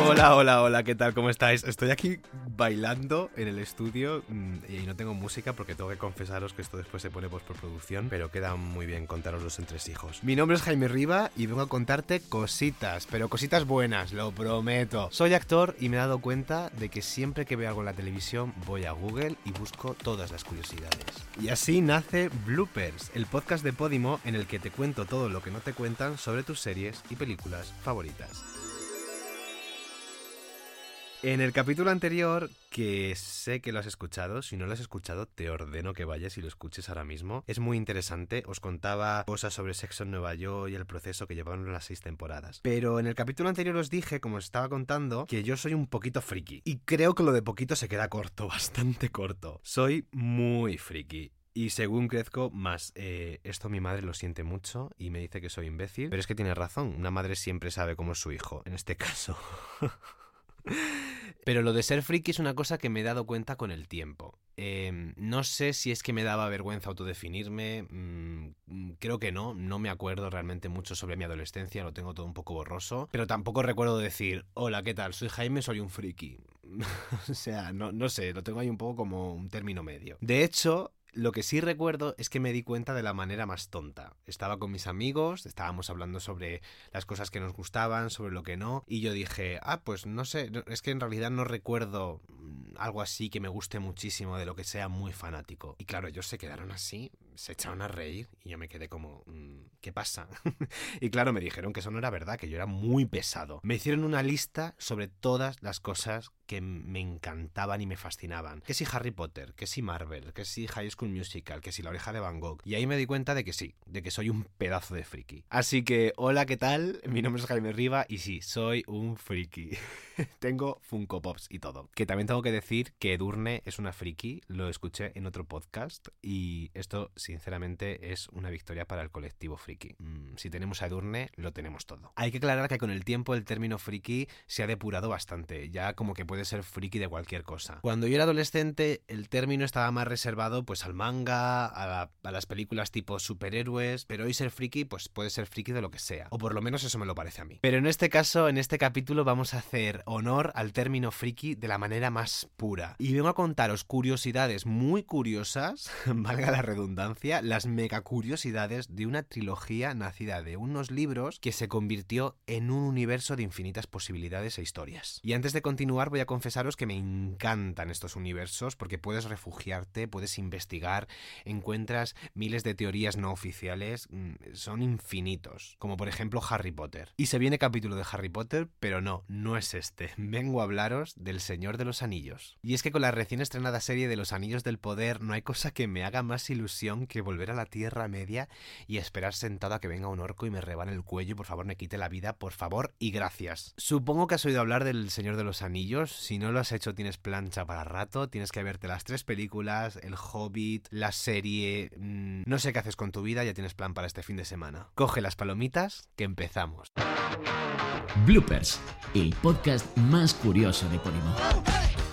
Hola, hola, hola, ¿qué tal? ¿Cómo estáis? Estoy aquí bailando en el estudio mm, y no tengo música porque tengo que confesaros que esto después se pone por producción, pero queda muy bien contaros los entresijos. Mi nombre es Jaime Riva y vengo a contarte cositas, pero cositas buenas, lo prometo. Soy actor y me he dado cuenta de que siempre que veo algo en la televisión voy a Google y busco todas las curiosidades. Y así nace Bloopers, el podcast de Podimo en el que te cuento todo lo que no te cuentan sobre tus series y películas favoritas. En el capítulo anterior, que sé que lo has escuchado, si no lo has escuchado, te ordeno que vayas y lo escuches ahora mismo. Es muy interesante, os contaba cosas sobre sexo en Nueva York y el proceso que llevaron las seis temporadas. Pero en el capítulo anterior os dije, como os estaba contando, que yo soy un poquito friki. Y creo que lo de poquito se queda corto, bastante corto. Soy muy friki. Y según crezco, más eh, esto mi madre lo siente mucho y me dice que soy imbécil. Pero es que tiene razón, una madre siempre sabe cómo es su hijo, en este caso. Pero lo de ser friki es una cosa que me he dado cuenta con el tiempo. Em, no sé si es que me daba vergüenza autodefinirme, mm, creo que no, no me acuerdo realmente mucho sobre mi adolescencia, lo tengo todo un poco borroso, pero tampoco recuerdo decir, hola, ¿qué tal? Soy Jaime, soy un friki. o sea, no, no sé, lo tengo ahí un poco como un término medio. De hecho, lo que sí recuerdo es que me di cuenta de la manera más tonta. Estaba con mis amigos, estábamos hablando sobre las cosas que nos gustaban, sobre lo que no, y yo dije, ah, pues no sé, es que en realidad no recuerdo mm, algo así que me guste muchísimo de lo que sea muy fanático. Y claro, ellos se quedaron así, se echaron a reír y yo me quedé como, mm, ¿qué pasa? y claro, me dijeron que eso no era verdad, que yo era muy pesado. Me hicieron una lista sobre todas las cosas que me encantaban y me fascinaban. Que si Harry Potter, que si Marvel, que si High School Musical, que si La oreja de Van Gogh. Y ahí me di cuenta de que sí, de que soy un pedazo de friki. Así que, hola, ¿qué tal? Mi nombre es Jaime Riva y sí, soy un friki. tengo Funko Pops y todo. Que también tengo que decir que Edurne es una friki, lo escuché en otro podcast y esto sinceramente es una victoria para el colectivo friki. Mm, si tenemos a Edurne, lo tenemos todo. Hay que aclarar que con el tiempo el término friki se ha depurado bastante, ya como que puede ser friki de cualquier cosa. Cuando yo era adolescente el término estaba más reservado pues al manga, a, las películas tipo superhéroes, pero hoy ser friki pues puede ser friki de lo que sea, o por lo menos eso me lo parece a mí. Pero en este caso, en este capítulo vamos a hacer honor al término friki de la manera más pura. Y vengo a contaros curiosidades muy curiosas, valga la redundancia, las mega curiosidades de una trilogía nacida de unos libros que se convirtió en un universo de infinitas posibilidades e historias. Y antes de continuar voy a confesaros que me encantan estos universos porque puedes refugiarte, puedes investigar, encuentras miles de teorías no oficiales, mm, son infinitos, como por ejemplo Harry Potter. Y se viene capítulo de Harry Potter, pero no, no es este vengo a hablaros del Señor de los Anillos. Y es que con la recién estrenada serie de los Anillos del Poder no hay cosa que me haga más ilusión que volver a la Tierra Media y esperar sentado a que venga un orco y me rebane el cuello y por favor me quite la vida, por favor y gracias. Supongo que has oído hablar del Señor de los Anillos, si no lo has hecho tienes plancha para rato, tienes que verte las tres películas, El Hobbit, la serie... Mm, no sé qué haces con tu vida, ya tienes plan para este fin de semana. Coge las palomitas, que empezamos. Bloopers, el podcast más curioso de Podimo.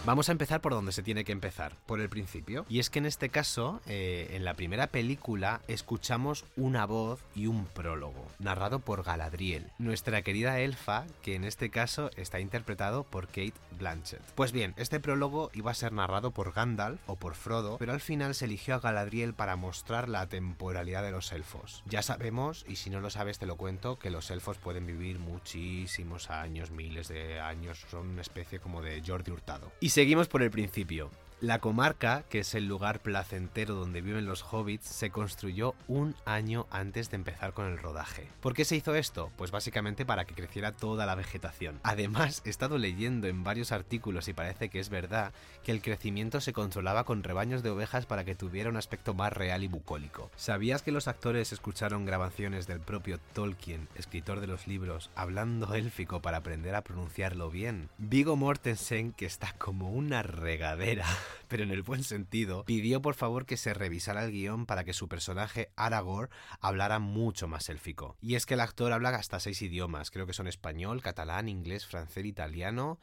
Vamos a empezar por donde se tiene que empezar, por el principio. Y es que en este caso, eh, en la primera película, escuchamos una voz y un prólogo, narrado por Galadriel, nuestra querida elfa, que en este caso está interpretado por Kate Blanchett. Pues bien, este prólogo iba a ser narrado por Gandalf o por Frodo, pero al final se eligió a Galadriel para mostrar la temporalidad de los elfos. Ya sabemos, y si no lo sabes te lo cuento, que los elfos pueden vivir muchísimos años, miles de años, son una especie como de Jordi Hurtado. Seguimos por el principio. La comarca, que es el lugar placentero donde viven los hobbits, se construyó un año antes de empezar con el rodaje. ¿Por qué se hizo esto? Pues básicamente para que creciera toda la vegetación. Además, he estado leyendo en varios artículos y parece que es verdad que el crecimiento se controlaba con rebaños de ovejas para que tuviera un aspecto más real y bucólico. ¿Sabías que los actores escucharon grabaciones del propio Tolkien, escritor de los libros, hablando élfico para aprender a pronunciarlo bien? Vigo Mortensen, que está como una regadera pero en el buen sentido, pidió por favor que se revisara el guion para que su personaje Aragorn hablara mucho más élfico. Y es que el actor habla hasta seis idiomas, creo que son español, catalán, inglés, francés, italiano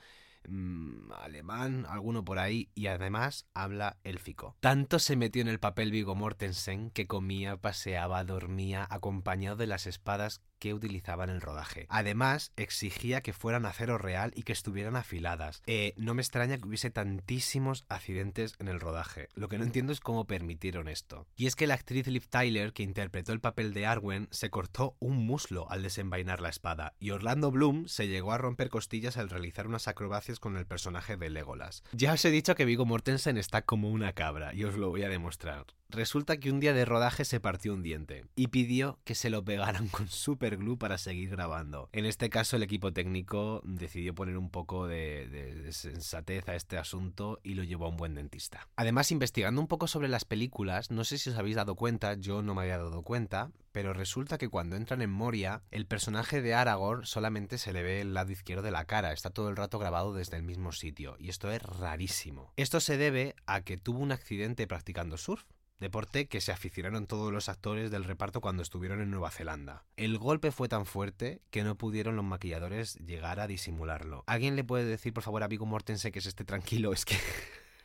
mm, alemán, alguno por ahí, y además habla élfico. Tanto se metió en el papel Vigo Mortensen que comía, paseaba, dormía, acompañado de las espadas que utilizaba en el rodaje. Además, exigía que fueran acero real y que estuvieran afiladas. Eh, no me extraña que hubiese tantísimos accidentes en el rodaje. Lo que no entiendo es cómo permitieron esto. Y es que la actriz Liv Tyler, que interpretó el papel de Arwen, se cortó un muslo al desenvainar la espada, y Orlando Bloom se llegó a romper costillas al realizar unas acrobacias con el personaje de Legolas. Ya os he dicho que Vigo Mortensen está como una cabra, y os lo voy a demostrar. Resulta que un día de rodaje se partió un diente y pidió que se lo pegaran con superglue para seguir grabando. En este caso el equipo técnico decidió poner un poco de, sensatez a este asunto y lo llevó a un buen dentista. Además, investigando un poco sobre las películas, no sé si os habéis dado cuenta, yo no me había dado cuenta, pero resulta que cuando entran en Moria, el personaje de Aragorn solamente se le ve el lado izquierdo de la cara, está todo el rato grabado desde el mismo sitio, y esto es rarísimo. Esto se debe a que tuvo un accidente practicando surf deporte que se aficionaron todos los actores del reparto cuando estuvieron en Nueva Zelanda. El golpe fue tan fuerte que no pudieron los maquilladores llegar a disimularlo. ¿Alguien le puede decir por favor a Vigo Mortensen que se esté tranquilo? Es que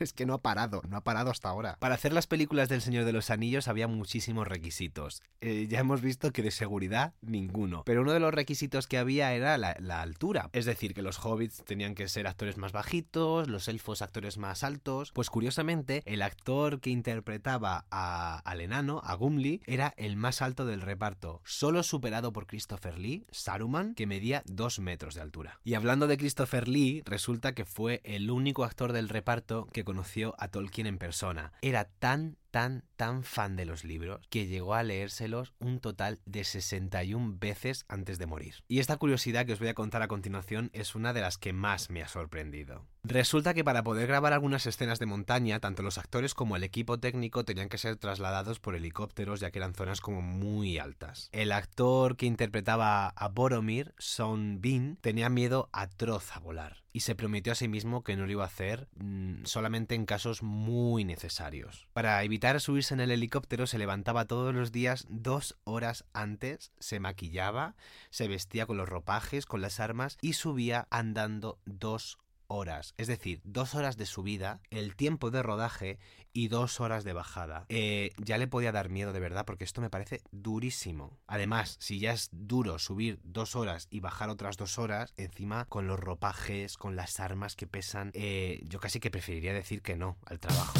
es que no ha parado, no ha parado hasta ahora. Para hacer las películas del Señor de los Anillos había muchísimos requisitos. Eh, ya hemos visto que de seguridad ninguno. Pero uno de los requisitos que había era la, altura. Es decir, que los hobbits tenían que ser actores más bajitos, los elfos actores más altos. Pues curiosamente, el actor que interpretaba a, al enano, a Gumli, era el más alto del reparto, solo superado por Christopher Lee, Saruman, que medía 2 metros de altura. Y hablando de Christopher Lee, resulta que fue el único actor del reparto que conoció a Tolkien en persona. Era tan, tan, tan fan de los libros que llegó a leérselos un total de 61 veces antes de morir. Y esta curiosidad que os voy a contar a continuación es una de las que más me ha sorprendido. Resulta que para poder grabar algunas escenas de montaña, tanto los actores como el equipo técnico tenían que ser trasladados por helicópteros ya que eran zonas como muy altas. El actor que interpretaba a Boromir, Son Bean, tenía miedo atroz a volar y se prometió a sí mismo que no lo iba a hacer mm, solamente en casos muy necesarios. Para evitar subirse en el helicóptero se levantaba todos los días dos horas antes, se maquillaba, se vestía con los ropajes, con las armas y subía andando dos horas, es decir, dos horas de subida, el tiempo de rodaje y dos horas de bajada. Eh, ya le podía dar miedo de verdad porque esto me parece durísimo. Además, si ya es duro subir dos horas y bajar otras dos horas, encima con los ropajes, con las armas que pesan, eh, yo casi que preferiría decir que no al trabajo.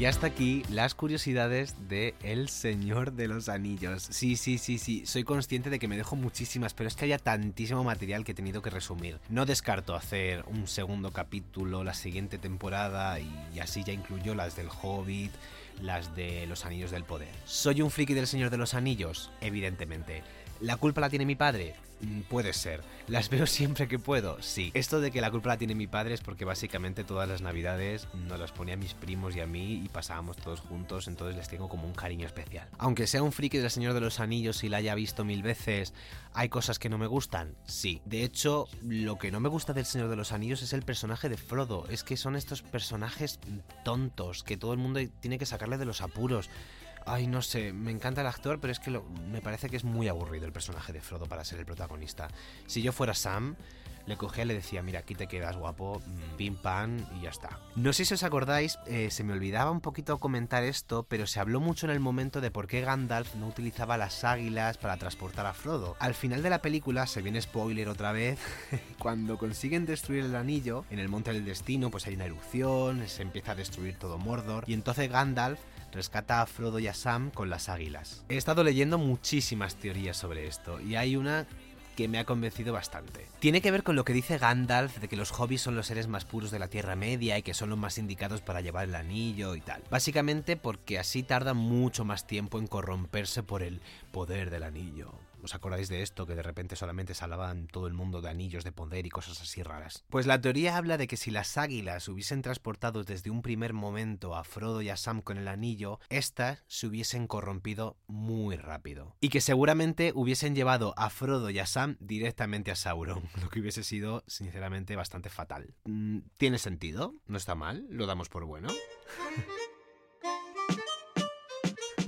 Y hasta aquí las curiosidades de El Señor de los Anillos. Sí, sí, sí, sí, soy consciente de que me dejo muchísimas, pero es que haya tantísimo material que he tenido que resumir. No descarto hacer un segundo capítulo la siguiente temporada y así ya incluyo las del Hobbit, las de los Anillos del Poder. ¿Soy un friki del Señor de los Anillos? Evidentemente. ¿La culpa la tiene mi padre? Mm, puede ser. ¿Las veo siempre que puedo? Sí. Esto de que la culpa la tiene mi padre es porque básicamente todas las navidades nos las ponía a mis primos y a mí y pasábamos todos juntos, entonces les tengo como un cariño especial. Aunque sea un friki del Señor de los Anillos y la haya visto mil veces, ¿hay cosas que no me gustan? Sí. De hecho, lo que no me gusta del Señor de los Anillos es el personaje de Frodo. Es que son estos personajes tontos que todo el mundo tiene que sacarle de los apuros. Ay, no sé, me encanta el actor, pero es que me parece que es muy aburrido el personaje de Frodo para ser el protagonista. Si yo fuera Sam, le cogía y le decía, mira, aquí te quedas guapo, mm, pim pam y ya está. No sé si os acordáis, eh, se me olvidaba un poquito comentar esto, pero se habló mucho en el momento de por qué Gandalf no utilizaba las águilas para transportar a Frodo. Al final de la película, se viene spoiler otra vez, cuando consiguen destruir el anillo, en el Monte del Destino, pues hay una erupción, se empieza a destruir todo Mordor, y entonces Gandalf rescata a Frodo y a Sam con las águilas. He estado leyendo muchísimas teorías sobre esto y hay una que me ha convencido bastante. Tiene que ver con lo que dice Gandalf de que los hobbits son los seres más puros de la Tierra Media y que son los más indicados para llevar el anillo y tal. Básicamente porque así tardan mucho más tiempo en corromperse por el poder del anillo. ¿Os acordáis de esto? Que de repente solamente se hablaban todo el mundo de anillos de poder y cosas así raras. Pues la teoría habla de que si las águilas hubiesen transportado desde un primer momento a Frodo y a Sam con el anillo, éstas se hubiesen corrompido muy rápido. Y que seguramente hubiesen llevado a Frodo y a Sam directamente a Sauron, lo que hubiese sido sinceramente bastante fatal. Mm, ¿Tiene sentido? ¿No está mal? ¿Lo damos por bueno?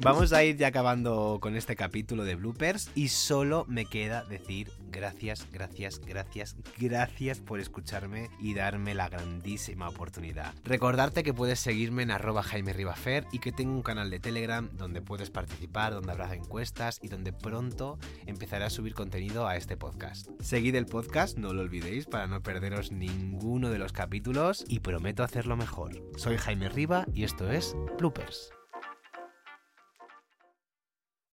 Vamos a ir ya acabando con este capítulo de bloopers y solo me queda decir gracias, gracias, gracias, gracias por escucharme y darme la grandísima oportunidad. Recordarte que puedes seguirme en arroba Jaime Ribafer y que tengo un canal de Telegram donde puedes participar, donde habrá encuestas y donde pronto empezaré a subir contenido a este podcast. Seguid el podcast, no lo olvidéis, para no perderos ninguno de los capítulos y prometo hacerlo mejor. Soy Jaime Riba y esto es Bloopers.